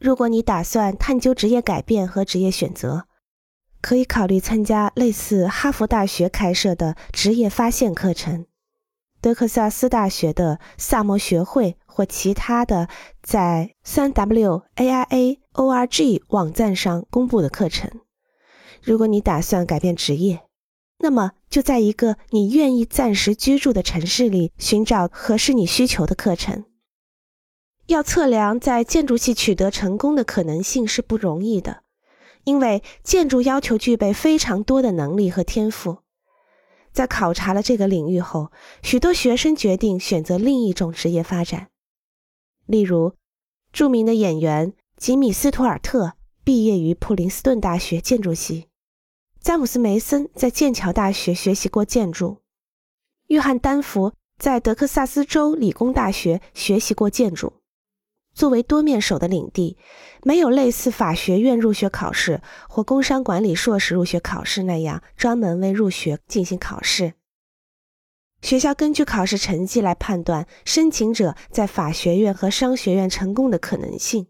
如果你打算探究职业改变和职业选择，可以考虑参加类似哈佛大学开设的职业发现课程、德克萨斯大学的萨摩学会或其他的在三 W A I A O R G 网站上公布的课程。如果你打算改变职业，那么就在一个你愿意暂时居住的城市里寻找合适你需求的课程。要测量在建筑系取得成功的可能性是不容易的，因为建筑要求具备非常多的能力和天赋。在考察了这个领域后，许多学生决定选择另一种职业发展。例如，著名的演员吉米·斯图尔特毕业于普林斯顿大学建筑系。詹姆斯·梅森在剑桥大学学习过建筑，约翰·丹佛在德克萨斯州理工大学学习过建筑。作为多面手的领地，没有类似法学院入学考试或工商管理硕士入学考试那样专门为入学进行考试。学校根据考试成绩来判断申请者在法学院和商学院成功的可能性。